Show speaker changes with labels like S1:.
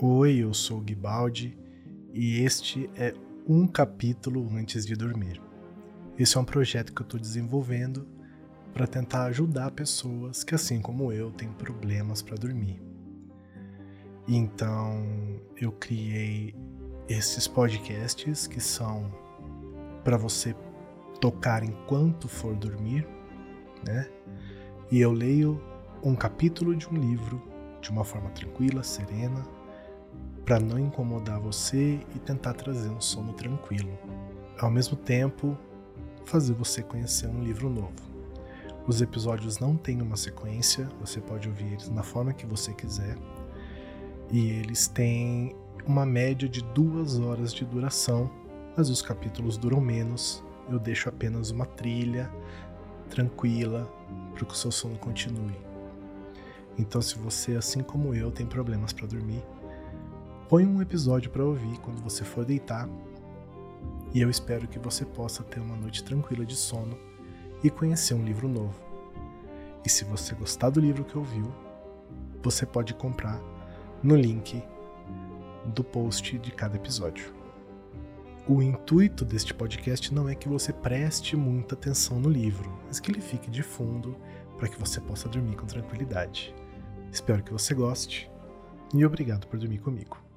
S1: Oi, eu sou Guibaldi e este é um capítulo antes de dormir. Esse é um projeto que eu estou desenvolvendo para tentar ajudar pessoas que, assim como eu, têm problemas para dormir. Então, eu criei esses podcasts que são para você tocar enquanto for dormir, né? E eu leio um capítulo de um livro de uma forma tranquila, serena, para não incomodar você e tentar trazer um sono tranquilo. Ao mesmo tempo, fazer você conhecer um livro novo. Os episódios não têm uma sequência, você pode ouvir eles na forma que você quiser. E eles têm uma média de duas horas de duração, mas os capítulos duram menos. Eu deixo apenas uma trilha tranquila para que o seu sono continue. Então, se você, assim como eu, tem problemas para dormir, Põe um episódio para ouvir quando você for deitar. E eu espero que você possa ter uma noite tranquila de sono e conhecer um livro novo. E se você gostar do livro que ouviu, você pode comprar no link do post de cada episódio. O intuito deste podcast não é que você preste muita atenção no livro, mas que ele fique de fundo para que você possa dormir com tranquilidade. Espero que você goste e obrigado por dormir comigo.